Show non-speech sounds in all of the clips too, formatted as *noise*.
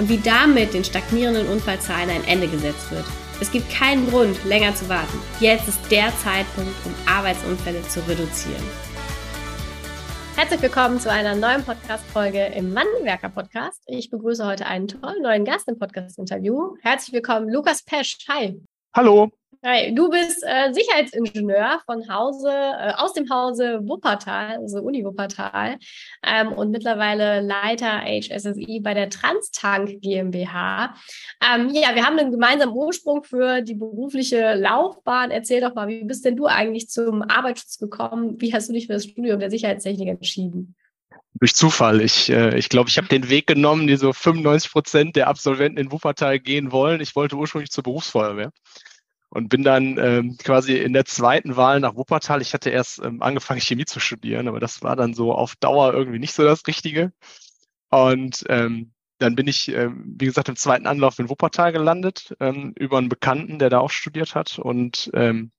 und wie damit den stagnierenden Unfallzahlen ein Ende gesetzt wird. Es gibt keinen Grund, länger zu warten. Jetzt ist der Zeitpunkt, um Arbeitsunfälle zu reduzieren. Herzlich willkommen zu einer neuen Podcast-Folge im Wandelwerker-Podcast. Ich begrüße heute einen tollen neuen Gast im Podcast-Interview. Herzlich willkommen, Lukas Pesch. Hi. Hallo. Hi, du bist äh, Sicherheitsingenieur von Hause, äh, aus dem Hause Wuppertal, also Uni Wuppertal, ähm, und mittlerweile Leiter HSSI bei der Transtank GmbH. Ähm, ja, wir haben einen gemeinsamen Ursprung für die berufliche Laufbahn. Erzähl doch mal, wie bist denn du eigentlich zum Arbeitsschutz gekommen? Wie hast du dich für das Studium der Sicherheitstechnik entschieden? Durch Zufall. Ich glaube, äh, ich, glaub, ich habe den Weg genommen, die so 95 Prozent der Absolventen in Wuppertal gehen wollen. Ich wollte ursprünglich zur Berufsfeuerwehr und bin dann ähm, quasi in der zweiten Wahl nach Wuppertal. Ich hatte erst ähm, angefangen, Chemie zu studieren, aber das war dann so auf Dauer irgendwie nicht so das Richtige. Und ähm, dann bin ich, ähm, wie gesagt, im zweiten Anlauf in Wuppertal gelandet, ähm, über einen Bekannten, der da auch studiert hat. Und ähm,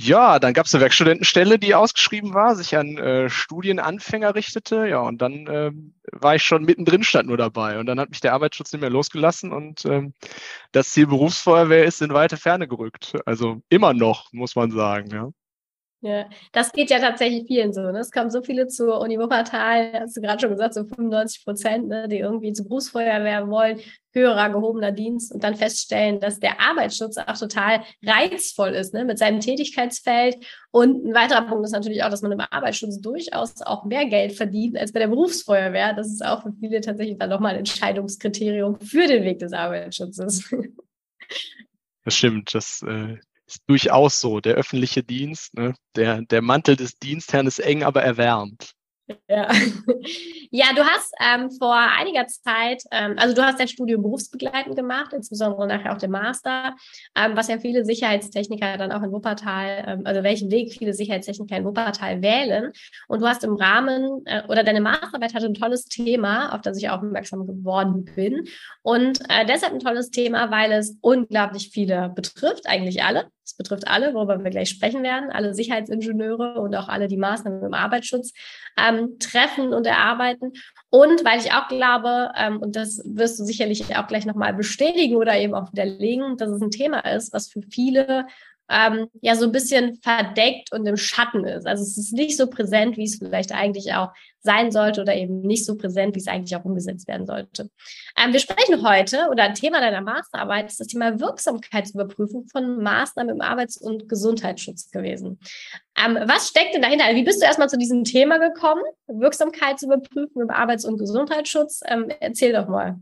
ja, dann gab es eine Werkstudentenstelle, die ausgeschrieben war, sich an äh, Studienanfänger richtete. Ja, und dann äh, war ich schon mittendrin, stand nur dabei. Und dann hat mich der Arbeitsschutz nicht mehr losgelassen und ähm, das Ziel Berufsfeuerwehr ist in weite Ferne gerückt. Also immer noch, muss man sagen. Ja. Ja, das geht ja tatsächlich vielen so. Ne? Es kommen so viele zur Uni Wuppertal, hast du gerade schon gesagt, so 95 Prozent, ne, die irgendwie zur Berufsfeuerwehr wollen, höherer gehobener Dienst und dann feststellen, dass der Arbeitsschutz auch total reizvoll ist ne, mit seinem Tätigkeitsfeld. Und ein weiterer Punkt ist natürlich auch, dass man im Arbeitsschutz durchaus auch mehr Geld verdient als bei der Berufsfeuerwehr. Das ist auch für viele tatsächlich dann nochmal ein Entscheidungskriterium für den Weg des Arbeitsschutzes. Das stimmt. Das äh, ist durchaus so. Der öffentliche Dienst, ne, der, der Mantel des Dienstherrn ist eng, aber erwärmt. Ja. *laughs* ja, du hast ähm, vor einiger Zeit, ähm, also du hast dein Studium berufsbegleitend gemacht, insbesondere nachher auch den Master, ähm, was ja viele Sicherheitstechniker dann auch in Wuppertal, ähm, also welchen Weg viele Sicherheitstechniker in Wuppertal wählen. Und du hast im Rahmen, äh, oder deine Masterarbeit hatte ein tolles Thema, auf das ich aufmerksam geworden bin. Und äh, deshalb ein tolles Thema, weil es unglaublich viele betrifft, eigentlich alle. Es betrifft alle, worüber wir gleich sprechen werden, alle Sicherheitsingenieure und auch alle, die Maßnahmen im Arbeitsschutz ähm, treffen und erarbeiten. Und weil ich auch glaube, ähm, und das wirst du sicherlich auch gleich nochmal bestätigen oder eben auch widerlegen, dass es ein Thema ist, was für viele ähm, ja so ein bisschen verdeckt und im Schatten ist. Also es ist nicht so präsent, wie es vielleicht eigentlich auch sein sollte oder eben nicht so präsent, wie es eigentlich auch umgesetzt werden sollte. Ähm, wir sprechen heute oder ein Thema deiner Masterarbeit ist das Thema Wirksamkeitsüberprüfung von Maßnahmen im Arbeits- und Gesundheitsschutz gewesen. Ähm, was steckt denn dahinter? Wie bist du erstmal zu diesem Thema gekommen? Wirksamkeitsüberprüfung im Arbeits- und Gesundheitsschutz? Ähm, erzähl doch mal.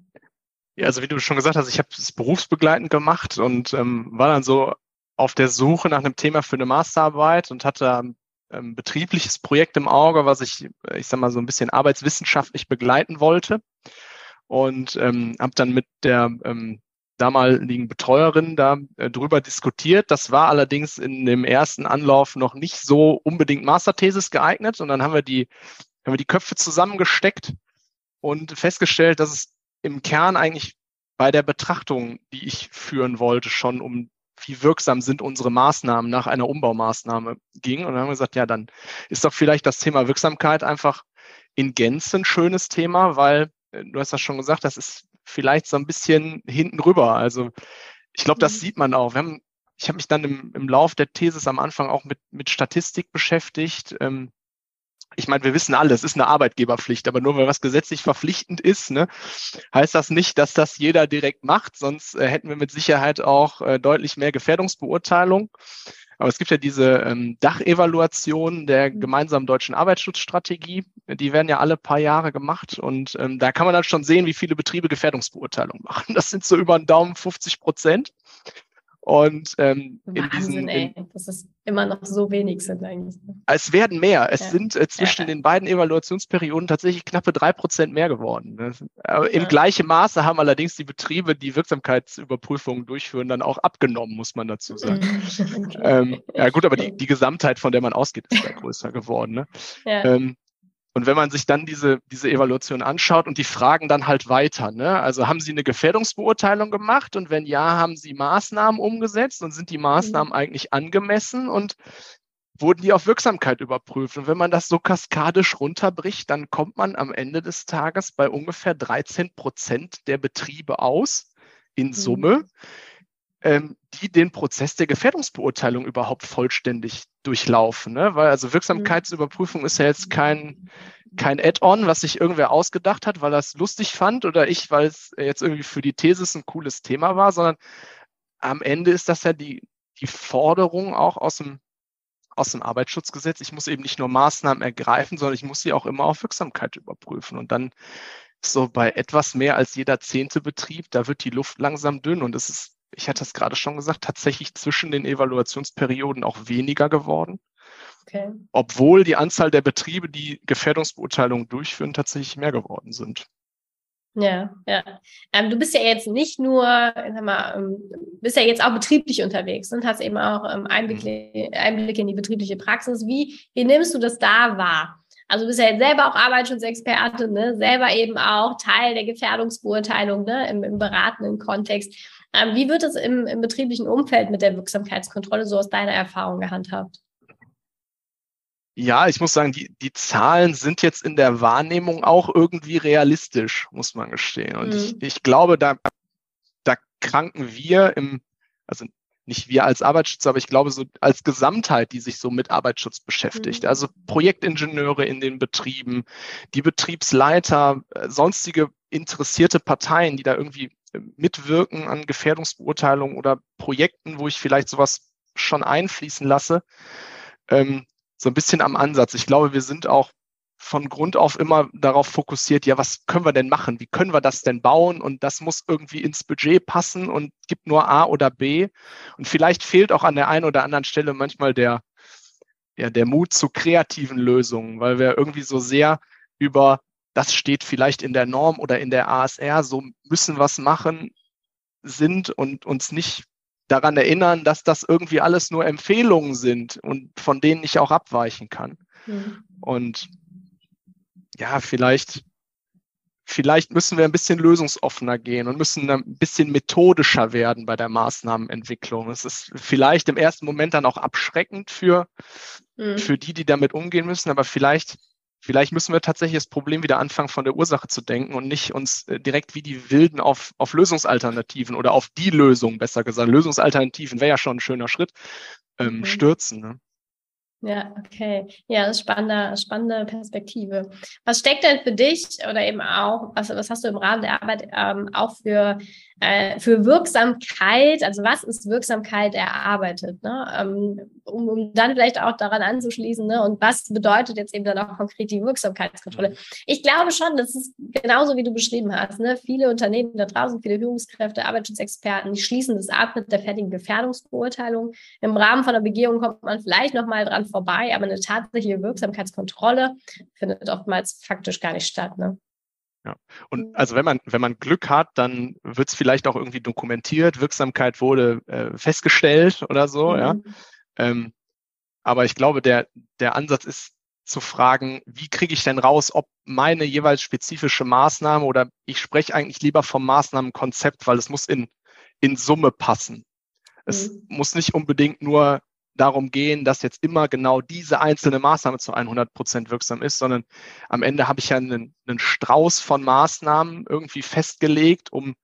Ja, also wie du schon gesagt hast, ich habe es berufsbegleitend gemacht und ähm, war dann so auf der Suche nach einem Thema für eine Masterarbeit und hatte ein ähm, betriebliches Projekt im Auge, was ich, ich sag mal, so ein bisschen arbeitswissenschaftlich begleiten wollte. Und ähm, habe dann mit der ähm, damaligen Betreuerin da äh, drüber diskutiert. Das war allerdings in dem ersten Anlauf noch nicht so unbedingt Masterthesis geeignet. Und dann haben wir die, haben wir die Köpfe zusammengesteckt und festgestellt, dass es im Kern eigentlich bei der Betrachtung, die ich führen wollte, schon um wie wirksam sind unsere Maßnahmen nach einer Umbaumaßnahme ging. Und dann haben wir gesagt, ja, dann ist doch vielleicht das Thema Wirksamkeit einfach in Gänze ein schönes Thema, weil äh, du hast das schon gesagt, das ist vielleicht so ein bisschen hinten rüber. Also ich glaube, das mhm. sieht man auch. Haben, ich habe mich dann im, im Lauf der Thesis am Anfang auch mit, mit Statistik beschäftigt. Ähm, ich meine, wir wissen alle, es ist eine Arbeitgeberpflicht, aber nur weil was gesetzlich verpflichtend ist, ne, heißt das nicht, dass das jeder direkt macht, sonst äh, hätten wir mit Sicherheit auch äh, deutlich mehr Gefährdungsbeurteilung. Aber es gibt ja diese ähm, Dachevaluation der mhm. gemeinsamen deutschen Arbeitsschutzstrategie. Die werden ja alle paar Jahre gemacht und ähm, da kann man dann schon sehen, wie viele Betriebe Gefährdungsbeurteilung machen. Das sind so über den Daumen 50 Prozent. Und ähm, Wahnsinn, in diesen, ey, dass es immer noch so wenig sind eigentlich. Ne? Es werden mehr. Es ja. sind äh, zwischen ja. den beiden Evaluationsperioden tatsächlich knappe drei Prozent mehr geworden. Ne? Aber Im gleichen Maße haben allerdings die Betriebe, die Wirksamkeitsüberprüfungen durchführen, dann auch abgenommen, muss man dazu *laughs* sagen. okay. ähm, ja gut, aber die, die Gesamtheit, von der man ausgeht, ist ja größer geworden. Ne? Ja. Ähm, und wenn man sich dann diese, diese Evaluation anschaut und die fragen dann halt weiter, ne? also haben Sie eine Gefährdungsbeurteilung gemacht und wenn ja, haben Sie Maßnahmen umgesetzt und sind die Maßnahmen mhm. eigentlich angemessen und wurden die auf Wirksamkeit überprüft? Und wenn man das so kaskadisch runterbricht, dann kommt man am Ende des Tages bei ungefähr 13 Prozent der Betriebe aus in mhm. Summe. Mhm ähm, die den Prozess der Gefährdungsbeurteilung überhaupt vollständig durchlaufen. Ne? Weil also Wirksamkeitsüberprüfung ist ja jetzt kein, kein Add-on, was sich irgendwer ausgedacht hat, weil er es lustig fand oder ich, weil es jetzt irgendwie für die Thesis ein cooles Thema war, sondern am Ende ist das ja die, die Forderung auch aus dem, aus dem Arbeitsschutzgesetz. Ich muss eben nicht nur Maßnahmen ergreifen, sondern ich muss sie auch immer auf Wirksamkeit überprüfen. Und dann so bei etwas mehr als jeder zehnte Betrieb, da wird die Luft langsam dünn und es ist ich hatte es gerade schon gesagt, tatsächlich zwischen den Evaluationsperioden auch weniger geworden. Okay. Obwohl die Anzahl der Betriebe, die Gefährdungsbeurteilungen durchführen, tatsächlich mehr geworden sind. Ja, ja. Ähm, du bist ja jetzt nicht nur, sag mal, ähm, bist ja jetzt auch betrieblich unterwegs und hast eben auch ähm, Einblicke, mhm. Einblicke in die betriebliche Praxis. Wie, wie nimmst du das da wahr? Also du bist ja jetzt selber auch Arbeitsschutzexperte, ne? selber eben auch Teil der Gefährdungsbeurteilung ne? Im, im beratenden Kontext. Ähm, wie wird es im, im betrieblichen Umfeld mit der Wirksamkeitskontrolle so aus deiner Erfahrung gehandhabt? Ja, ich muss sagen, die, die Zahlen sind jetzt in der Wahrnehmung auch irgendwie realistisch, muss man gestehen. Und mhm. ich, ich glaube, da, da kranken wir im, also nicht wir als Arbeitsschutz, aber ich glaube so als Gesamtheit, die sich so mit Arbeitsschutz beschäftigt. Mhm. Also Projektingenieure in den Betrieben, die Betriebsleiter, äh, sonstige interessierte Parteien, die da irgendwie mitwirken an Gefährdungsbeurteilungen oder Projekten, wo ich vielleicht sowas schon einfließen lasse, ähm, so ein bisschen am Ansatz. Ich glaube, wir sind auch von Grund auf immer darauf fokussiert, ja, was können wir denn machen? Wie können wir das denn bauen? Und das muss irgendwie ins Budget passen und gibt nur A oder B. Und vielleicht fehlt auch an der einen oder anderen Stelle manchmal der, ja, der Mut zu kreativen Lösungen, weil wir irgendwie so sehr über das steht vielleicht in der Norm oder in der ASR, so müssen wir es machen, sind und uns nicht daran erinnern, dass das irgendwie alles nur Empfehlungen sind und von denen ich auch abweichen kann. Mhm. Und ja, vielleicht, vielleicht müssen wir ein bisschen lösungsoffener gehen und müssen ein bisschen methodischer werden bei der Maßnahmenentwicklung. Es ist vielleicht im ersten Moment dann auch abschreckend für, mhm. für die, die damit umgehen müssen, aber vielleicht Vielleicht müssen wir tatsächlich das Problem wieder anfangen, von der Ursache zu denken und nicht uns äh, direkt wie die Wilden auf, auf Lösungsalternativen oder auf die Lösung, besser gesagt, Lösungsalternativen wäre ja schon ein schöner Schritt, ähm, mhm. stürzen. Ne? Ja, okay. Ja, das ist spannende, spannende Perspektive. Was steckt denn für dich oder eben auch, was, was hast du im Rahmen der Arbeit ähm, auch für äh, für Wirksamkeit, also was ist Wirksamkeit erarbeitet, ne? Ähm, um, um dann vielleicht auch daran anzuschließen, ne? und was bedeutet jetzt eben dann auch konkret die Wirksamkeitskontrolle. Ich glaube schon, das ist genauso, wie du beschrieben hast. Ne? Viele Unternehmen da draußen, viele Führungskräfte, Arbeitsschutzexperten, die schließen das ab mit der fertigen Gefährdungsbeurteilung. Im Rahmen von der Begehung kommt man vielleicht nochmal dran vorbei, aber eine tatsächliche Wirksamkeitskontrolle findet oftmals faktisch gar nicht statt. Ne? Ja. Und also wenn man, wenn man Glück hat, dann wird es vielleicht auch irgendwie dokumentiert, Wirksamkeit wurde äh, festgestellt oder so, mhm. ja. Ähm, aber ich glaube, der, der Ansatz ist zu fragen, wie kriege ich denn raus, ob meine jeweils spezifische Maßnahme oder ich spreche eigentlich lieber vom Maßnahmenkonzept, weil es muss in, in Summe passen. Es mhm. muss nicht unbedingt nur darum gehen, dass jetzt immer genau diese einzelne Maßnahme zu 100 Prozent wirksam ist, sondern am Ende habe ich ja einen, einen, Strauß von Maßnahmen irgendwie festgelegt, um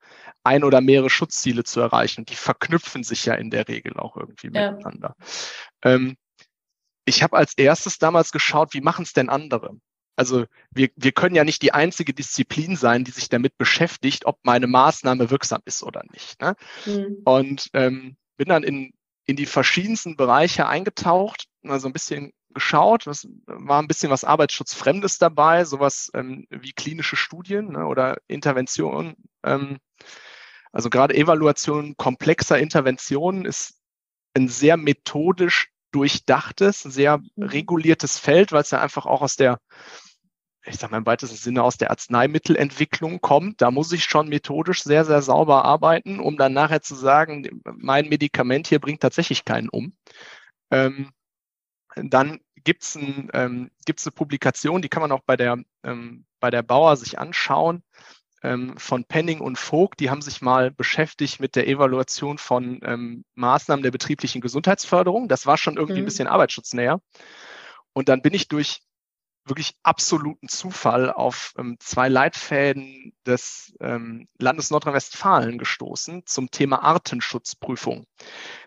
ein oder mehrere Schutzziele zu erreichen. Die verknüpfen sich ja in der Regel auch irgendwie ja. miteinander. Ähm, ich habe als erstes damals geschaut, wie machen es denn andere? Also wir, wir können ja nicht die einzige Disziplin sein, die sich damit beschäftigt, ob meine Maßnahme wirksam ist oder nicht. Ne? Mhm. Und ähm, bin dann in in die verschiedensten Bereiche eingetaucht, also ein bisschen geschaut. Es war ein bisschen was Arbeitsschutzfremdes dabei, sowas ähm, wie klinische Studien ne, oder Interventionen. Ähm, Also gerade Evaluation komplexer Interventionen ist ein sehr methodisch durchdachtes, sehr mhm. reguliertes Feld, weil es ja einfach auch aus der, ich sage mal im weitesten Sinne aus der Arzneimittelentwicklung kommt. Da muss ich schon methodisch sehr, sehr sauber arbeiten, um dann nachher zu sagen, mein Medikament hier bringt tatsächlich keinen um. Ähm, dann gibt es ein, ähm, gibt's eine Publikation, die kann man auch bei der, ähm, bei der Bauer sich anschauen ähm, von Penning und Vogt, die haben sich mal beschäftigt mit der Evaluation von ähm, Maßnahmen der betrieblichen Gesundheitsförderung. Das war schon irgendwie mhm. ein bisschen arbeitsschutznäher. Und dann bin ich durch wirklich absoluten Zufall auf ähm, zwei Leitfäden des ähm, Landes Nordrhein-Westfalen gestoßen zum Thema Artenschutzprüfung.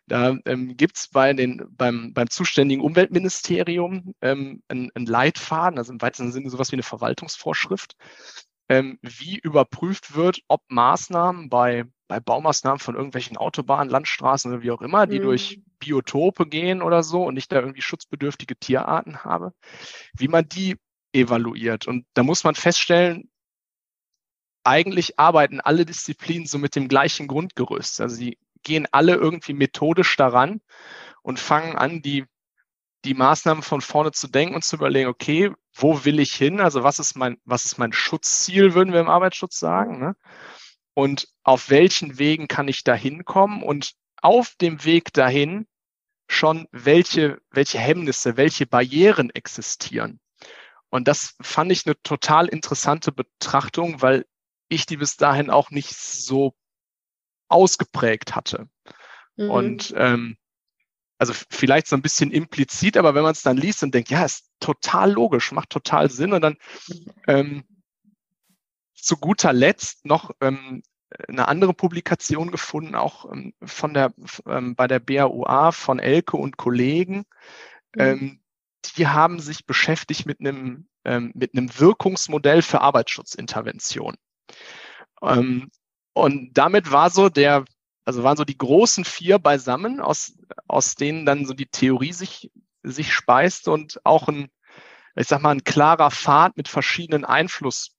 Da ähm, gibt es bei beim, beim zuständigen Umweltministerium ähm, einen, einen Leitfaden, also im weitesten Sinne sowas wie eine Verwaltungsvorschrift, ähm, wie überprüft wird, ob Maßnahmen bei, bei Baumaßnahmen von irgendwelchen Autobahnen, Landstraßen oder wie auch immer, die mhm. durch Biotope gehen oder so und ich da irgendwie schutzbedürftige Tierarten habe, wie man die evaluiert. Und da muss man feststellen, eigentlich arbeiten alle Disziplinen so mit dem gleichen Grundgerüst. Also sie gehen alle irgendwie methodisch daran und fangen an, die die Maßnahmen von vorne zu denken und zu überlegen, okay, wo will ich hin? Also was ist mein, was ist mein Schutzziel, würden wir im Arbeitsschutz sagen? Ne? Und auf welchen Wegen kann ich da hinkommen? Und auf dem Weg dahin schon, welche, welche Hemmnisse, welche Barrieren existieren. Und das fand ich eine total interessante Betrachtung, weil ich die bis dahin auch nicht so ausgeprägt hatte. Mhm. Und ähm, also vielleicht so ein bisschen implizit, aber wenn man es dann liest und denkt, ja, ist total logisch, macht total Sinn. Und dann ähm, zu guter Letzt noch ähm, eine andere Publikation gefunden, auch ähm, von der ähm, bei der BAUA von Elke und Kollegen. Mhm. Ähm, die haben sich beschäftigt mit einem ähm, mit einem Wirkungsmodell für Arbeitsschutzintervention. Ähm, und damit war so der also waren so die großen vier beisammen, aus, aus denen dann so die Theorie sich, sich speist und auch ein, ich sag mal, ein klarer Pfad mit verschiedenen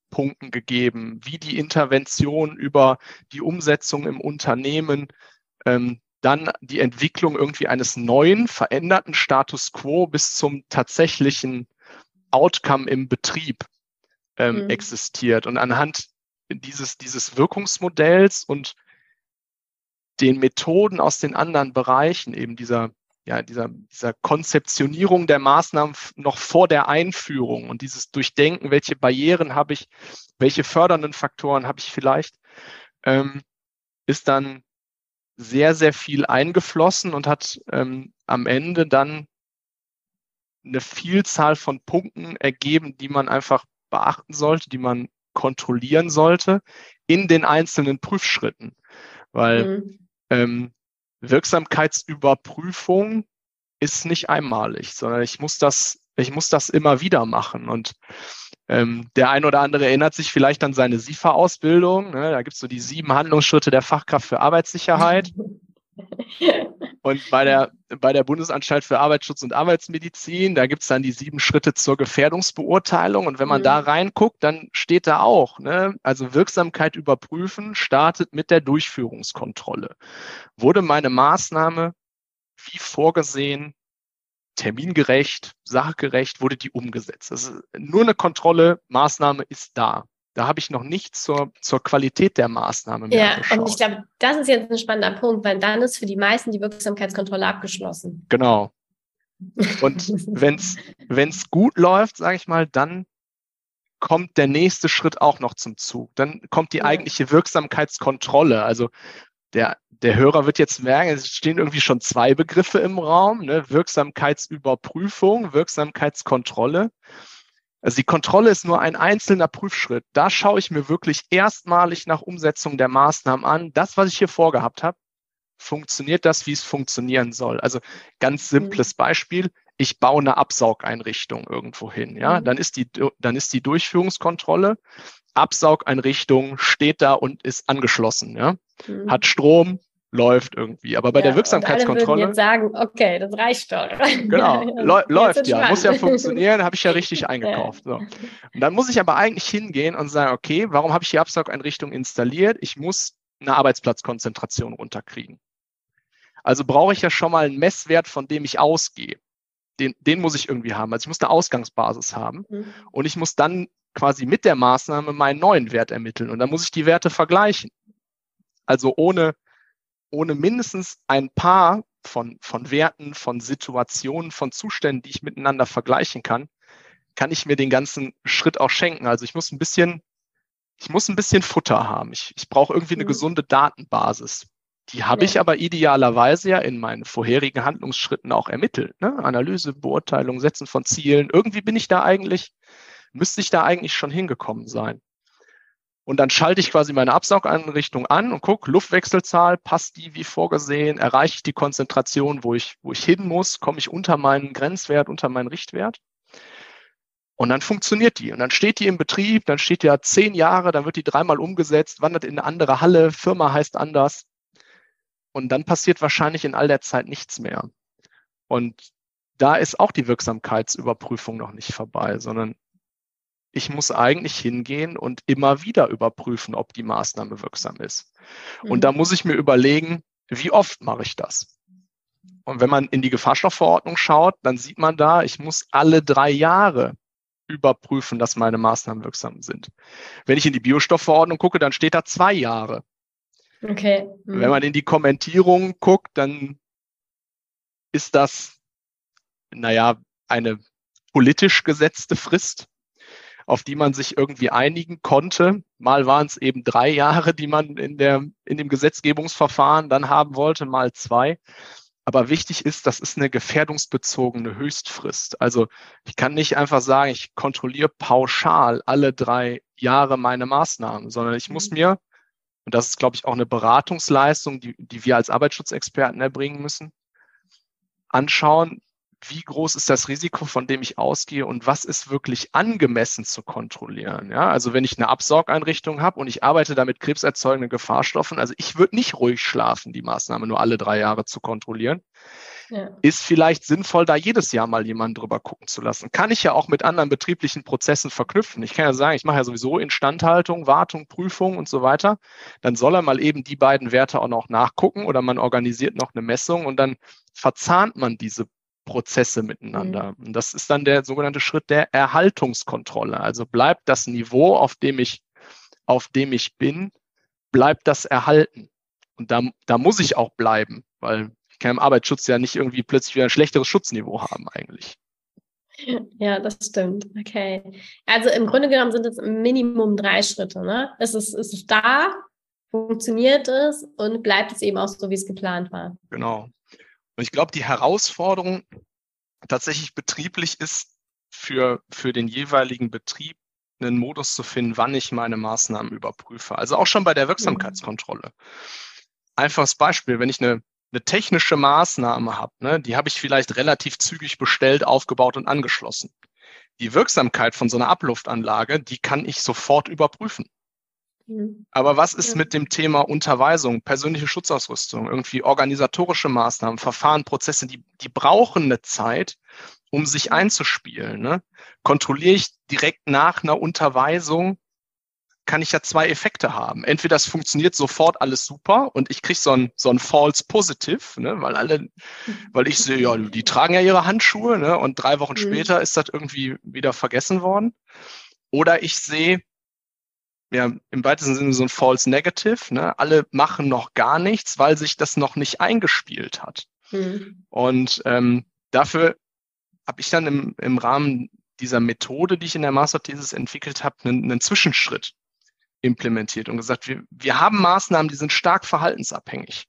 Einflusspunkten gegeben, wie die Intervention über die Umsetzung im Unternehmen, ähm, dann die Entwicklung irgendwie eines neuen, veränderten Status quo bis zum tatsächlichen Outcome im Betrieb ähm, mhm. existiert. Und anhand dieses, dieses Wirkungsmodells und den Methoden aus den anderen Bereichen, eben dieser, ja, dieser, dieser Konzeptionierung der Maßnahmen noch vor der Einführung und dieses Durchdenken, welche Barrieren habe ich, welche fördernden Faktoren habe ich vielleicht, ähm, ist dann sehr, sehr viel eingeflossen und hat ähm, am Ende dann eine Vielzahl von Punkten ergeben, die man einfach beachten sollte, die man kontrollieren sollte in den einzelnen Prüfschritten. Weil mhm ähm, Wirksamkeitsüberprüfung ist nicht einmalig, sondern ich muss das, ich muss das immer wieder machen. Und ähm, der ein oder andere erinnert sich vielleicht an seine SIFA-Ausbildung. Ne? Da gibt es so die sieben Handlungsschritte der Fachkraft für Arbeitssicherheit. *laughs* Und bei der, bei der Bundesanstalt für Arbeitsschutz und Arbeitsmedizin, da gibt es dann die sieben Schritte zur Gefährdungsbeurteilung. Und wenn man mhm. da reinguckt, dann steht da auch, ne, also Wirksamkeit überprüfen startet mit der Durchführungskontrolle. Wurde meine Maßnahme wie vorgesehen, termingerecht, sachgerecht, wurde die umgesetzt? Also nur eine Kontrolle, Maßnahme ist da. Da habe ich noch nicht zur, zur Qualität der Maßnahme mehr Ja, geschaut. und ich glaube, das ist jetzt ein spannender Punkt, weil dann ist für die meisten die Wirksamkeitskontrolle abgeschlossen. Genau. Und *laughs* wenn es gut läuft, sage ich mal, dann kommt der nächste Schritt auch noch zum Zug. Dann kommt die eigentliche Wirksamkeitskontrolle. Also der, der Hörer wird jetzt merken, es stehen irgendwie schon zwei Begriffe im Raum, ne? Wirksamkeitsüberprüfung, Wirksamkeitskontrolle. Also die Kontrolle ist nur ein einzelner Prüfschritt. Da schaue ich mir wirklich erstmalig nach Umsetzung der Maßnahmen an. Das, was ich hier vorgehabt habe, funktioniert das, wie es funktionieren soll. Also ganz simples mhm. Beispiel. Ich baue eine Absaugeinrichtung irgendwo hin. Ja, mhm. dann ist die, dann ist die Durchführungskontrolle. Absaugeinrichtung steht da und ist angeschlossen. Ja, mhm. hat Strom, läuft irgendwie. Aber bei ja, der Wirksamkeitskontrolle. Ich jetzt sagen, okay, das reicht doch. *laughs* Genau, ja, läuft ja, muss ja funktionieren, habe ich ja richtig *laughs* eingekauft. So. Und dann muss ich aber eigentlich hingehen und sagen, okay, warum habe ich die Absaugeinrichtung installiert? Ich muss eine Arbeitsplatzkonzentration runterkriegen. Also brauche ich ja schon mal einen Messwert, von dem ich ausgehe. Den, den muss ich irgendwie haben. Also ich muss eine Ausgangsbasis haben mhm. und ich muss dann quasi mit der Maßnahme meinen neuen Wert ermitteln und dann muss ich die Werte vergleichen. Also ohne, ohne mindestens ein paar von, von Werten, von Situationen, von Zuständen, die ich miteinander vergleichen kann, kann ich mir den ganzen Schritt auch schenken. Also ich muss ein bisschen, ich muss ein bisschen Futter haben. Ich, ich brauche irgendwie eine mhm. gesunde Datenbasis. Die habe ja. ich aber idealerweise ja in meinen vorherigen Handlungsschritten auch ermittelt. Ne? Analyse, Beurteilung, Setzen von Zielen. Irgendwie bin ich da eigentlich, müsste ich da eigentlich schon hingekommen sein. Und dann schalte ich quasi meine Absaugeinrichtung an und gucke, Luftwechselzahl, passt die wie vorgesehen, erreiche ich die Konzentration, wo ich, wo ich hin muss, komme ich unter meinen Grenzwert, unter meinen Richtwert. Und dann funktioniert die. Und dann steht die im Betrieb, dann steht ja zehn Jahre, dann wird die dreimal umgesetzt, wandert in eine andere Halle, Firma heißt anders. Und dann passiert wahrscheinlich in all der Zeit nichts mehr. Und da ist auch die Wirksamkeitsüberprüfung noch nicht vorbei, sondern ich muss eigentlich hingehen und immer wieder überprüfen, ob die Maßnahme wirksam ist. Mhm. Und da muss ich mir überlegen, wie oft mache ich das? Und wenn man in die Gefahrstoffverordnung schaut, dann sieht man da, ich muss alle drei Jahre überprüfen, dass meine Maßnahmen wirksam sind. Wenn ich in die Biostoffverordnung gucke, dann steht da zwei Jahre. Okay. Mhm. Wenn man in die Kommentierung guckt, dann ist das, naja, eine politisch gesetzte Frist auf die man sich irgendwie einigen konnte. Mal waren es eben drei Jahre, die man in, der, in dem Gesetzgebungsverfahren dann haben wollte, mal zwei. Aber wichtig ist, das ist eine gefährdungsbezogene Höchstfrist. Also ich kann nicht einfach sagen, ich kontrolliere pauschal alle drei Jahre meine Maßnahmen, sondern ich muss mhm. mir, und das ist, glaube ich, auch eine Beratungsleistung, die, die wir als Arbeitsschutzexperten erbringen müssen, anschauen, wie groß ist das Risiko, von dem ich ausgehe und was ist wirklich angemessen zu kontrollieren. Ja, also wenn ich eine Absaugeinrichtung habe und ich arbeite da mit krebserzeugenden Gefahrstoffen, also ich würde nicht ruhig schlafen, die Maßnahme nur alle drei Jahre zu kontrollieren. Ja. Ist vielleicht sinnvoll, da jedes Jahr mal jemanden drüber gucken zu lassen. Kann ich ja auch mit anderen betrieblichen Prozessen verknüpfen. Ich kann ja sagen, ich mache ja sowieso Instandhaltung, Wartung, Prüfung und so weiter. Dann soll er mal eben die beiden Werte auch noch nachgucken oder man organisiert noch eine Messung und dann verzahnt man diese Prozesse miteinander. Mhm. Und das ist dann der sogenannte Schritt der Erhaltungskontrolle. Also bleibt das Niveau, auf dem ich, auf dem ich bin, bleibt das erhalten. Und da, da muss ich auch bleiben, weil ich kann im Arbeitsschutz ja nicht irgendwie plötzlich wieder ein schlechteres Schutzniveau haben eigentlich. Ja, das stimmt. Okay. Also im Grunde genommen sind es Minimum drei Schritte. Ne? Es, ist, es ist da, funktioniert es und bleibt es eben auch so, wie es geplant war. Genau. Und ich glaube, die Herausforderung tatsächlich betrieblich ist, für, für den jeweiligen Betrieb einen Modus zu finden, wann ich meine Maßnahmen überprüfe. Also auch schon bei der Wirksamkeitskontrolle. Einfaches Beispiel, wenn ich eine, eine technische Maßnahme habe, ne, die habe ich vielleicht relativ zügig bestellt, aufgebaut und angeschlossen. Die Wirksamkeit von so einer Abluftanlage, die kann ich sofort überprüfen. Mhm. Aber was ist ja. mit dem Thema Unterweisung, persönliche Schutzausrüstung, irgendwie organisatorische Maßnahmen, Verfahren, Prozesse, die, die brauchen eine Zeit, um sich einzuspielen. Ne? Kontrolliere ich direkt nach einer Unterweisung, kann ich ja zwei Effekte haben. Entweder es funktioniert sofort alles super und ich kriege so ein, so ein False Positive, ne? weil alle, *laughs* weil ich sehe, ja, die tragen ja ihre Handschuhe ne? und drei Wochen mhm. später ist das irgendwie wieder vergessen worden. Oder ich sehe, ja, im weitesten Sinne so ein False Negative. Ne? Alle machen noch gar nichts, weil sich das noch nicht eingespielt hat. Mhm. Und ähm, dafür habe ich dann im, im Rahmen dieser Methode, die ich in der Masterthesis entwickelt habe, einen, einen Zwischenschritt implementiert und gesagt, wir, wir haben Maßnahmen, die sind stark verhaltensabhängig.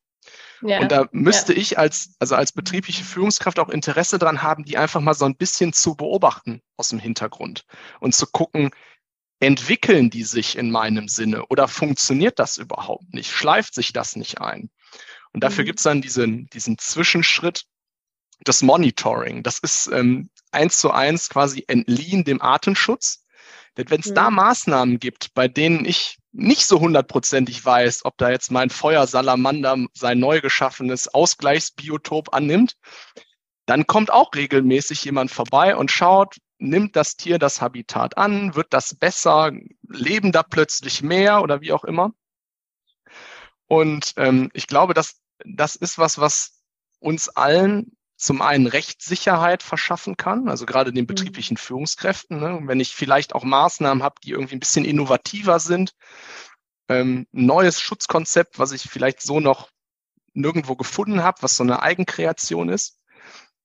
Ja, und da müsste ja. ich als, also als betriebliche Führungskraft auch Interesse dran haben, die einfach mal so ein bisschen zu beobachten aus dem Hintergrund und zu gucken, entwickeln die sich in meinem Sinne oder funktioniert das überhaupt nicht? Schleift sich das nicht ein? Und dafür mhm. gibt es dann diesen, diesen Zwischenschritt des Monitoring. Das ist ähm, eins zu eins quasi entliehen dem Artenschutz. Denn wenn es mhm. da Maßnahmen gibt, bei denen ich nicht so hundertprozentig weiß, ob da jetzt mein Feuersalamander sein neu geschaffenes Ausgleichsbiotop annimmt, dann kommt auch regelmäßig jemand vorbei und schaut, nimmt das Tier das Habitat an? Wird das besser? Leben da plötzlich mehr oder wie auch immer? Und ähm, ich glaube, dass das ist was, was uns allen zum einen Rechtssicherheit verschaffen kann, also gerade den mhm. betrieblichen Führungskräften. Ne? Wenn ich vielleicht auch Maßnahmen habe, die irgendwie ein bisschen innovativer sind, ähm, neues Schutzkonzept, was ich vielleicht so noch nirgendwo gefunden habe, was so eine Eigenkreation ist,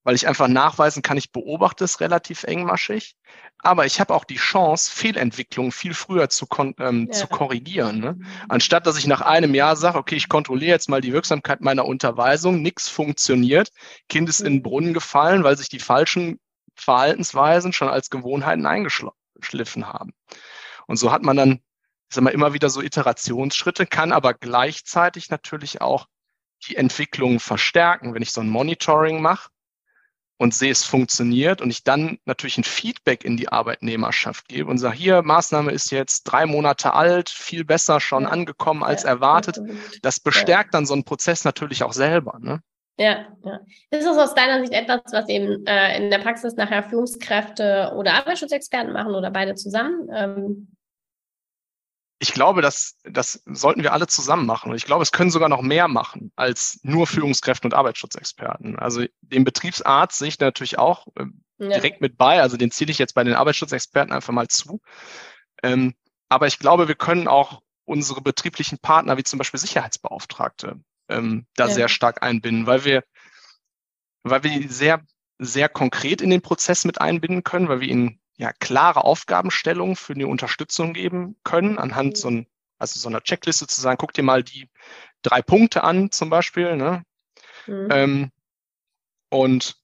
weil ich einfach nachweisen kann, ich beobachte es relativ engmaschig, aber ich habe auch die Chance, Fehlentwicklungen viel früher zu, ähm, ja. zu korrigieren. Ne? Mhm. Anstatt dass ich nach einem Jahr sage, okay, ich kontrolliere jetzt mal die Wirksamkeit meiner Unterweisung, nichts funktioniert, Kind ist in den. Brunnen gefallen, weil sich die falschen Verhaltensweisen schon als Gewohnheiten eingeschliffen haben. Und so hat man dann, ich sag mal, immer wieder so Iterationsschritte, kann aber gleichzeitig natürlich auch die Entwicklung verstärken. Wenn ich so ein Monitoring mache, und sehe, es funktioniert und ich dann natürlich ein Feedback in die Arbeitnehmerschaft gebe und sage, hier, Maßnahme ist jetzt drei Monate alt, viel besser schon ja. angekommen als ja, erwartet. Das bestärkt ja. dann so einen Prozess natürlich auch selber. Ne? Ja, ja. Ist das aus deiner Sicht etwas, was eben äh, in der Praxis nachher Führungskräfte oder Arbeitsschutzexperten machen oder beide zusammen? Ähm, ich glaube, das, das sollten wir alle zusammen machen. Und ich glaube, es können sogar noch mehr machen als nur Führungskräfte und Arbeitsschutzexperten. Also den Betriebsarzt sehe ich natürlich auch äh, direkt mit bei. Also den zähle ich jetzt bei den Arbeitsschutzexperten einfach mal zu. Ähm, aber ich glaube, wir können auch unsere betrieblichen Partner, wie zum Beispiel Sicherheitsbeauftragte, ähm, da ja. sehr stark einbinden, weil wir, weil wir sehr, sehr konkret in den Prozess mit einbinden können, weil wir ihnen ja, klare Aufgabenstellungen für die Unterstützung geben können, anhand mhm. so, ein, also so einer Checkliste zu sagen, guck dir mal die drei Punkte an, zum Beispiel. Ne? Mhm. Ähm, und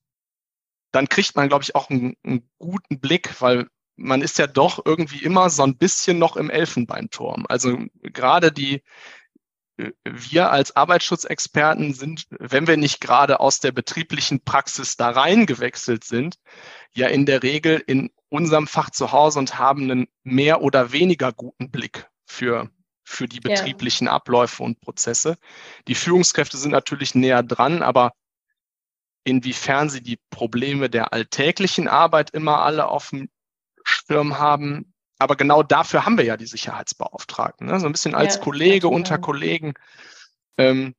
dann kriegt man, glaube ich, auch einen, einen, guten Blick, weil man ist ja doch irgendwie immer so ein bisschen noch im Elfenbeinturm. Also gerade die, wir als Arbeitsschutzexperten sind, wenn wir nicht gerade aus der betrieblichen Praxis da reingewechselt sind, ja in der Regel in unserem Fach zu Hause und haben einen mehr oder weniger guten Blick für, für die betrieblichen ja. Abläufe und Prozesse. Die Führungskräfte sind natürlich näher dran, aber inwiefern sie die Probleme der alltäglichen Arbeit immer alle auf dem Schirm haben. Aber genau dafür haben wir ja die Sicherheitsbeauftragten. Ne? So ein bisschen als ja, Kollege unter Kollegen ähm,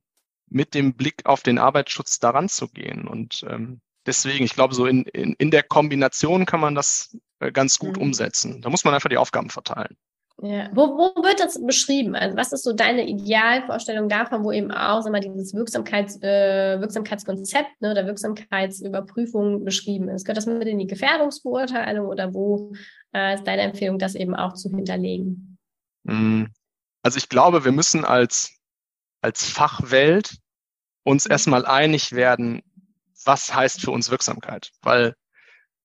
mit dem Blick auf den Arbeitsschutz daran zu gehen. Und ähm, deswegen, ich glaube, so in, in, in der Kombination kann man das äh, ganz gut mhm. umsetzen. Da muss man einfach die Aufgaben verteilen. Ja. Wo, wo wird das beschrieben? Also was ist so deine Idealvorstellung davon, wo eben auch sag mal, dieses Wirksamkeits, äh, Wirksamkeitskonzept ne, oder Wirksamkeitsüberprüfung beschrieben ist? Gehört das mit in die Gefährdungsbeurteilung oder wo äh, ist deine Empfehlung, das eben auch zu hinterlegen? Mhm. Also ich glaube, wir müssen als, als Fachwelt uns mhm. erstmal einig werden, was heißt für uns Wirksamkeit? Weil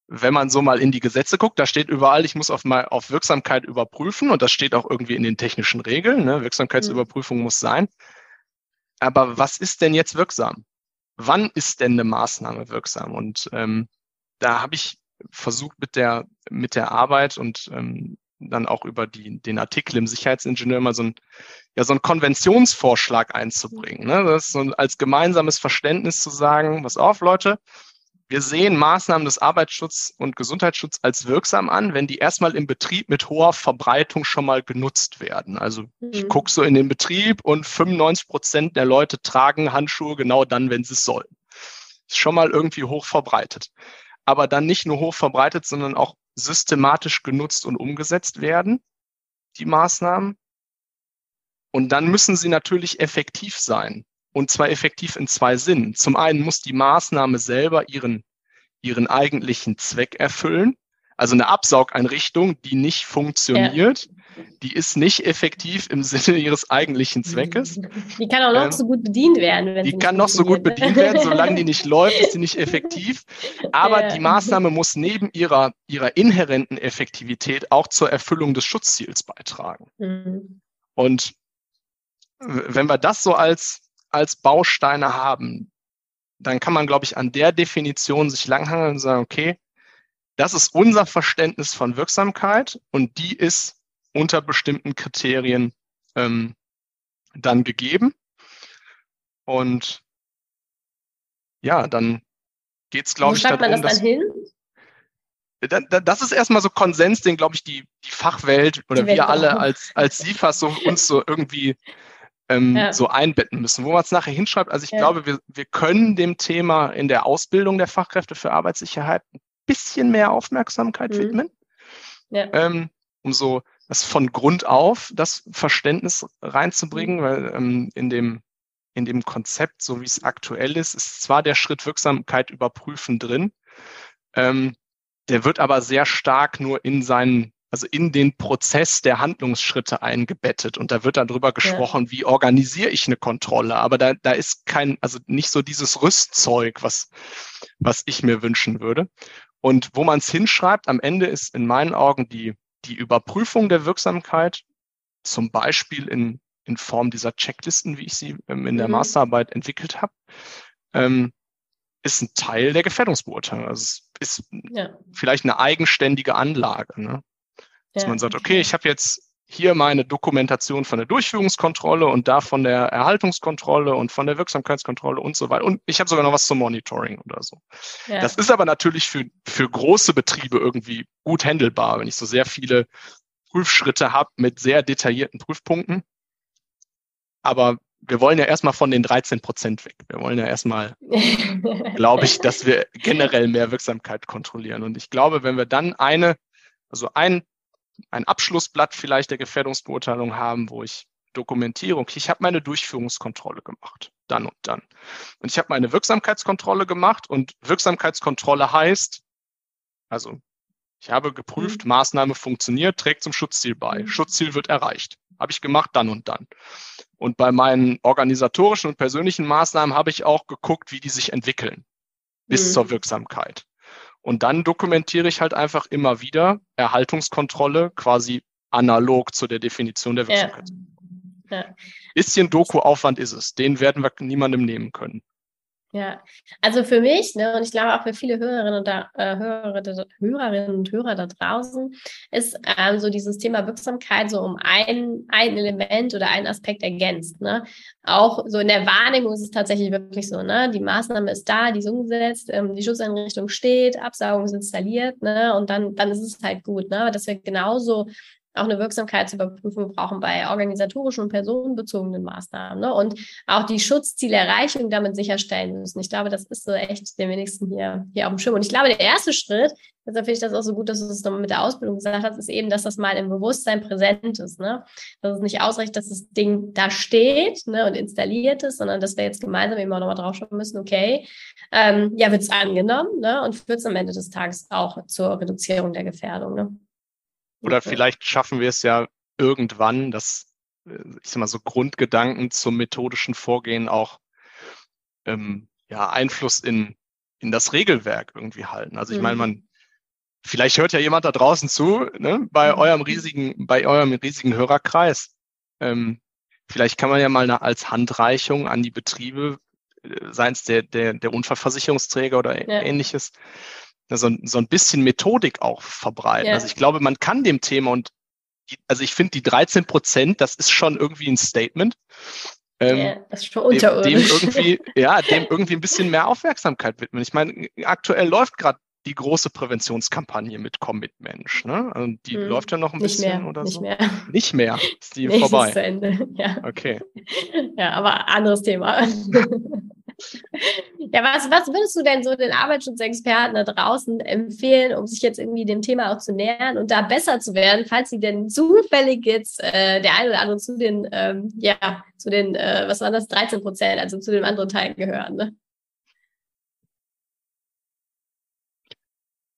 wenn man so mal in die Gesetze guckt, da steht überall, ich muss auf, mal auf Wirksamkeit überprüfen und das steht auch irgendwie in den technischen Regeln. Ne? Wirksamkeitsüberprüfung mhm. muss sein. Aber was ist denn jetzt wirksam? Wann ist denn eine Maßnahme wirksam? Und ähm, da habe ich versucht mit der mit der Arbeit und ähm, dann auch über die, den Artikel im Sicherheitsingenieur mal so ein, ja, so einen Konventionsvorschlag einzubringen. Ne? Das ist so als gemeinsames Verständnis zu sagen, was auf, Leute, wir sehen Maßnahmen des Arbeitsschutz und Gesundheitsschutzes als wirksam an, wenn die erstmal im Betrieb mit hoher Verbreitung schon mal genutzt werden. Also mhm. ich gucke so in den Betrieb und 95 Prozent der Leute tragen Handschuhe genau dann, wenn sie es sollen. Ist schon mal irgendwie hoch verbreitet. Aber dann nicht nur hoch verbreitet, sondern auch systematisch genutzt und umgesetzt werden, die Maßnahmen. Und dann müssen sie natürlich effektiv sein. Und zwar effektiv in zwei Sinnen. Zum einen muss die Maßnahme selber ihren, ihren eigentlichen Zweck erfüllen. Also eine Absaugeinrichtung, die nicht funktioniert, ja. die ist nicht effektiv im Sinne ihres eigentlichen Zweckes. Die kann auch noch ähm, so gut bedient werden. Wenn die kann noch so gut bedient werden, solange die nicht läuft, ist sie nicht effektiv. Aber ja. die Maßnahme muss neben ihrer, ihrer inhärenten Effektivität auch zur Erfüllung des Schutzziels beitragen. Mhm. Und wenn wir das so als als Bausteine haben, dann kann man, glaube ich, an der Definition sich langhangeln und sagen, okay, das ist unser Verständnis von Wirksamkeit und die ist unter bestimmten Kriterien ähm, dann gegeben. Und ja, dann geht es, glaube ich, darum, man das dass, dann hin? das ist erstmal so Konsens, den, glaube ich, die, die Fachwelt oder die wir alle als, als SIFAS so, uns so irgendwie ähm, ja. so einbetten müssen, wo man es nachher hinschreibt. Also ich ja. glaube, wir, wir können dem Thema in der Ausbildung der Fachkräfte für Arbeitssicherheit bisschen mehr Aufmerksamkeit mhm. widmen, ja. ähm, um so das von Grund auf das Verständnis reinzubringen, mhm. weil ähm, in dem in dem Konzept, so wie es aktuell ist, ist zwar der Schritt Wirksamkeit überprüfen drin, ähm, der wird aber sehr stark nur in seinen also in den Prozess der Handlungsschritte eingebettet. Und da wird dann drüber gesprochen, ja. wie organisiere ich eine Kontrolle. Aber da, da ist kein, also nicht so dieses Rüstzeug, was, was ich mir wünschen würde. Und wo man es hinschreibt, am Ende ist in meinen Augen die, die Überprüfung der Wirksamkeit, zum Beispiel in, in Form dieser Checklisten, wie ich sie ähm, in der mhm. Masterarbeit entwickelt habe, ähm, ist ein Teil der Gefährdungsbeurteilung. Also es ist ja. vielleicht eine eigenständige Anlage. Ne? Dass ja. man sagt, okay, ich habe jetzt hier meine Dokumentation von der Durchführungskontrolle und da von der Erhaltungskontrolle und von der Wirksamkeitskontrolle und so weiter. Und ich habe sogar noch was zum Monitoring oder so. Ja. Das ist aber natürlich für, für große Betriebe irgendwie gut handelbar, wenn ich so sehr viele Prüfschritte habe mit sehr detaillierten Prüfpunkten. Aber wir wollen ja erstmal von den 13 Prozent weg. Wir wollen ja erstmal, *laughs* glaube ich, dass wir generell mehr Wirksamkeit kontrollieren. Und ich glaube, wenn wir dann eine, also ein ein Abschlussblatt vielleicht der Gefährdungsbeurteilung haben, wo ich dokumentiere, okay, ich habe meine Durchführungskontrolle gemacht, dann und dann. Und ich habe meine Wirksamkeitskontrolle gemacht und Wirksamkeitskontrolle heißt, also ich habe geprüft, mhm. Maßnahme funktioniert, trägt zum Schutzziel bei. Mhm. Schutzziel wird erreicht. Habe ich gemacht, dann und dann. Und bei meinen organisatorischen und persönlichen Maßnahmen habe ich auch geguckt, wie die sich entwickeln bis mhm. zur Wirksamkeit. Und dann dokumentiere ich halt einfach immer wieder Erhaltungskontrolle quasi analog zu der Definition der Wirksamkeit. Ja. Ja. Bisschen Doku-Aufwand ist es. Den werden wir niemandem nehmen können. Ja, also für mich, ne, und ich glaube auch für viele Hörerinnen und, da, äh, Hörer, Hörerinnen und Hörer da draußen, ist ähm, so dieses Thema Wirksamkeit so um ein, ein Element oder einen Aspekt ergänzt. Ne? Auch so in der Wahrnehmung ist es tatsächlich wirklich so, ne? Die Maßnahme ist da, die ist umgesetzt, ähm, die Schutzeinrichtung steht, Absaugung ist installiert, ne? Und dann, dann ist es halt gut, ne? Dass wir genauso auch eine Wirksamkeitsüberprüfung brauchen bei organisatorischen und personenbezogenen Maßnahmen. Ne? Und auch die Schutzzielerreichung damit sicherstellen müssen. Ich glaube, das ist so echt den wenigsten hier, hier auf dem Schirm. Und ich glaube, der erste Schritt, deshalb finde ich das auch so gut, dass du es nochmal mit der Ausbildung gesagt hast, ist eben, dass das mal im Bewusstsein präsent ist. Ne? Dass es nicht ausreicht, dass das Ding da steht ne, und installiert ist, sondern dass wir jetzt gemeinsam eben auch nochmal drauf schauen müssen, okay, ähm, ja, wird es angenommen ne? und führt es am Ende des Tages auch zur Reduzierung der Gefährdung. Ne? Oder vielleicht schaffen wir es ja irgendwann, dass, äh, ich sag mal, so Grundgedanken zum methodischen Vorgehen auch ähm, ja, Einfluss in, in das Regelwerk irgendwie halten. Also ich mhm. meine, man, vielleicht hört ja jemand da draußen zu, ne, bei mhm. eurem riesigen, bei eurem riesigen Hörerkreis. Ähm, vielleicht kann man ja mal eine, als Handreichung an die Betriebe, äh, seien es der, der, der Unfallversicherungsträger oder ja. ähnliches, so, so ein bisschen Methodik auch verbreiten. Ja. Also ich glaube, man kann dem Thema und die, also ich finde die 13 Prozent, das ist schon irgendwie ein Statement. Ähm, ja, das ist schon unterirdisch. Dem, dem *laughs* irgendwie, ja, dem irgendwie ein bisschen mehr Aufmerksamkeit widmen. Ich meine, aktuell läuft gerade die große Präventionskampagne mit Commitmensch. Ne? Also die hm, läuft ja noch ein bisschen mehr, oder nicht so. Mehr. *laughs* Nicht mehr. Ist die *laughs* Nächstes vorbei. Zu Ende. Ja. Okay. Ja, aber anderes Thema. Ja, was, was würdest du denn so den Arbeitsschutzexperten da draußen empfehlen, um sich jetzt irgendwie dem Thema auch zu nähern und da besser zu werden, falls sie denn zufällig jetzt äh, der eine oder andere zu den, ähm, ja, zu den, äh, was waren das, 13 Prozent, also zu den anderen Teilen gehören, ne?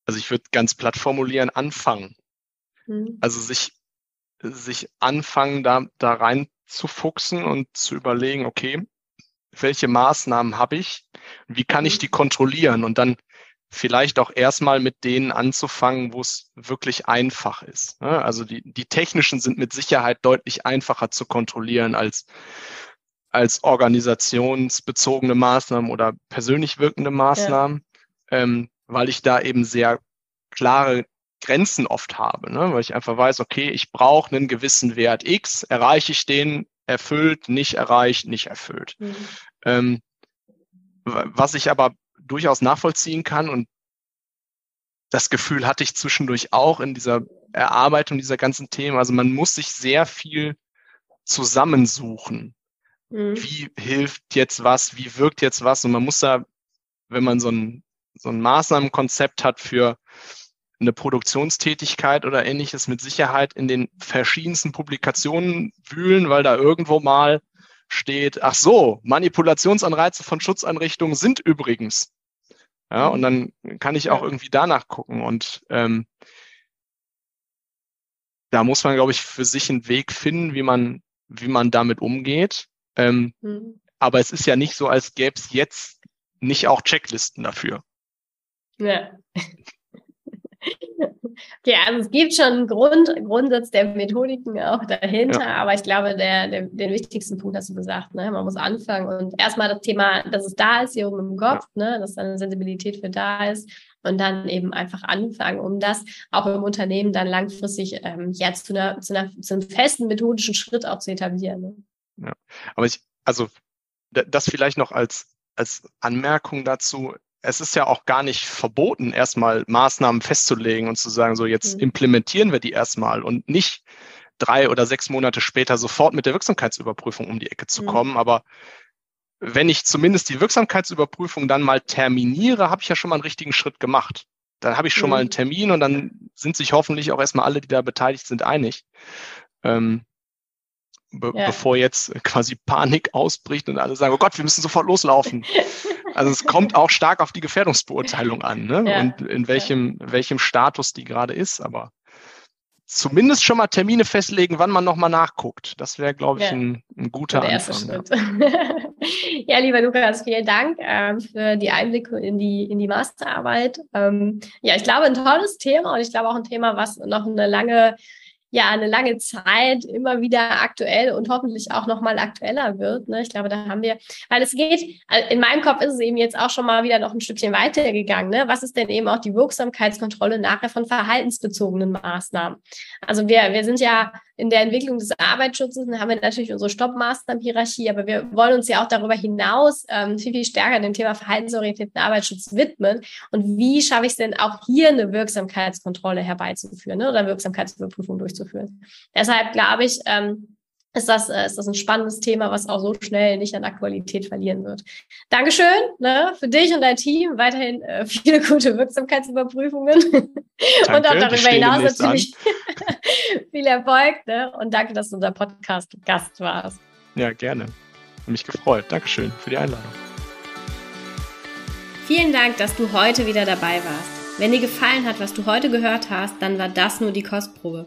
Also ich würde ganz platt formulieren, anfangen. Hm. Also sich, sich anfangen, da, da rein zu fuchsen und zu überlegen, okay, welche Maßnahmen habe ich, wie kann ich mhm. die kontrollieren und dann vielleicht auch erstmal mit denen anzufangen, wo es wirklich einfach ist. Ne? Also die, die technischen sind mit Sicherheit deutlich einfacher zu kontrollieren als, als organisationsbezogene Maßnahmen oder persönlich wirkende Maßnahmen, ja. ähm, weil ich da eben sehr klare Grenzen oft habe, ne? weil ich einfach weiß, okay, ich brauche einen gewissen Wert X, erreiche ich den, erfüllt, nicht erreicht, nicht erfüllt. Mhm. Ähm, was ich aber durchaus nachvollziehen kann und das Gefühl hatte ich zwischendurch auch in dieser Erarbeitung dieser ganzen Themen. Also man muss sich sehr viel zusammensuchen. mhm. wie hilft jetzt was, wie wirkt jetzt was. Und man muss da, wenn man so ein, so ein Maßnahmenkonzept hat für eine Produktionstätigkeit oder ähnliches mit Sicherheit in den verschiedensten Publikationen wühlen, weil da irgendwo mal steht, ach so, Manipulationsanreize von Schutzeinrichtungen sind übrigens. Ja, und dann kann ich auch irgendwie danach gucken. Und ähm, da muss man, glaube ich, für sich einen Weg finden, wie man, wie man damit umgeht. Ähm, mhm. Aber es ist ja nicht so, als gäbe es jetzt nicht auch Checklisten dafür. Ja. Okay, also es gibt schon einen Grund, Grundsatz der Methodiken auch dahinter, ja. aber ich glaube, der, der, den wichtigsten Punkt hast du gesagt, ne? man muss anfangen und erstmal das Thema, dass es da ist, hier oben im Kopf, ja. ne? dass da eine Sensibilität für da ist und dann eben einfach anfangen, um das auch im Unternehmen dann langfristig ähm, ja, zu, einer, zu, einer, zu einem festen methodischen Schritt auch zu etablieren. Ne? Ja, aber ich, also das vielleicht noch als, als Anmerkung dazu, es ist ja auch gar nicht verboten, erstmal Maßnahmen festzulegen und zu sagen, so jetzt mhm. implementieren wir die erstmal und nicht drei oder sechs Monate später sofort mit der Wirksamkeitsüberprüfung um die Ecke zu mhm. kommen. Aber wenn ich zumindest die Wirksamkeitsüberprüfung dann mal terminiere, habe ich ja schon mal einen richtigen Schritt gemacht. Dann habe ich schon mhm. mal einen Termin und dann sind sich hoffentlich auch erstmal alle, die da beteiligt sind, einig. Ähm, be ja. bevor jetzt quasi Panik ausbricht und alle sagen, oh Gott, wir müssen sofort loslaufen. *laughs* Also es kommt auch stark auf die Gefährdungsbeurteilung an ne? Ja. und in welchem, welchem Status die gerade ist. Aber zumindest schon mal Termine festlegen, wann man nochmal nachguckt. Das wäre, glaube ich, ja. ein, ein, guter Der Anfang. Ja. *laughs* ja. lieber Lukas, vielen Dank ähm, für die Einblicke in die, in die Masterarbeit. Ähm, ja, ich glaube, ein tolles Thema und ich glaube auch ein Thema, was noch eine lange ja eine lange Zeit immer wieder aktuell und hoffentlich auch noch mal aktueller wird. Ne? Ich glaube, da haben wir, weil es geht, äh, in meinem Kopf ist es eben jetzt auch schon mal wieder noch ein Stückchen weitergegangen. Ne? Was ist denn eben auch die Wirksamkeitskontrolle nachher von verhaltensbezogenen Maßnahmen? Also wir, wir sind ja in der Entwicklung des Arbeitsschutzes haben wir natürlich unsere Stoppmaßnahmen-Hierarchie, aber wir wollen uns ja auch darüber hinaus ähm, viel, viel stärker dem Thema verhaltensorientierten Arbeitsschutz widmen. Und wie schaffe ich es denn auch hier eine Wirksamkeitskontrolle herbeizuführen ne, oder Wirksamkeitsüberprüfung durchzuführen? Deshalb glaube ich, ähm, ist das, äh, ist das ein spannendes Thema, was auch so schnell nicht an Aktualität verlieren wird. Dankeschön ne, für dich und dein Team. Weiterhin äh, *laughs* viele gute Wirksamkeitsüberprüfungen danke, *laughs* und auch darüber hinaus natürlich *laughs* viel Erfolg. Ne? Und danke, dass du unser Podcast-Gast warst. Ja, gerne. Hat mich gefreut. Dankeschön für die Einladung. Vielen Dank, dass du heute wieder dabei warst. Wenn dir gefallen hat, was du heute gehört hast, dann war das nur die Kostprobe.